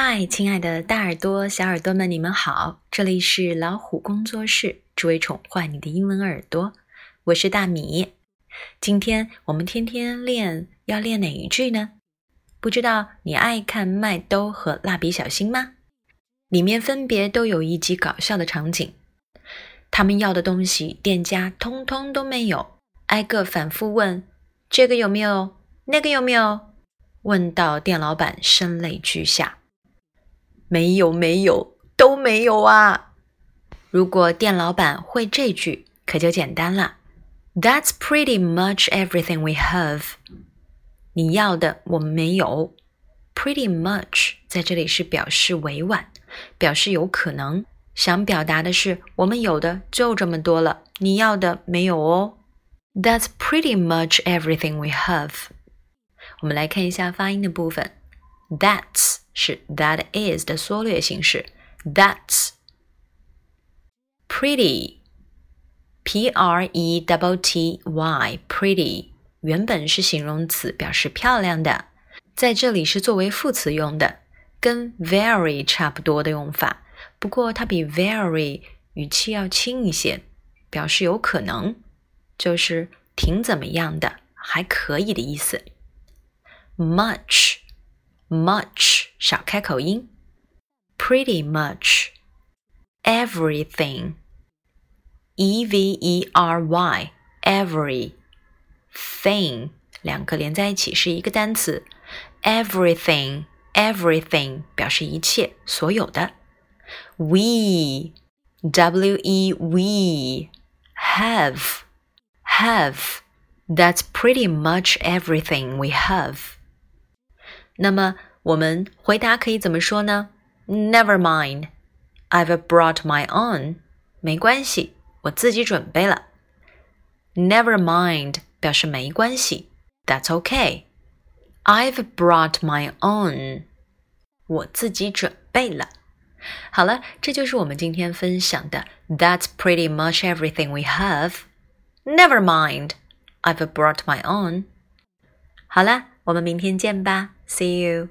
嗨，亲爱的大耳朵、小耳朵们，你们好！这里是老虎工作室，只为宠坏你的英文耳朵。我是大米。今天我们天天练，要练哪一句呢？不知道你爱看《麦兜》和《蜡笔小新》吗？里面分别都有一集搞笑的场景，他们要的东西，店家通通都没有，挨个反复问：这个有没有？那个有没有？问到店老板声泪俱下。没有，没有，都没有啊！如果店老板会这句，可就简单了。That's pretty much everything we have。你要的我们没有。Pretty much 在这里是表示委婉，表示有可能，想表达的是我们有的就这么多了，你要的没有哦。That's pretty much everything we have。我们来看一下发音的部分。That's 是 that is 的缩略形式。That's pretty，p r e w t y，pretty 原本是形容词，表示漂亮的，在这里是作为副词用的，跟 very 差不多的用法。不过它比 very 语气要轻一些，表示有可能，就是挺怎么样的，还可以的意思。Much。much 少开口音，pretty much everything e v e r y every thing 两个连在一起是一个单词，everything everything 表示一切所有的，we w e we have have that's pretty much everything we have 那么我们回答可以怎么说呢？Never mind, I've brought my own。没关系，我自己准备了。Never mind 表示没关系，That's okay。I've brought my own。我自己准备了。好了，这就是我们今天分享的。That's pretty much everything we have. Never mind, I've brought my own. 好了， 我们明天见吧。See you.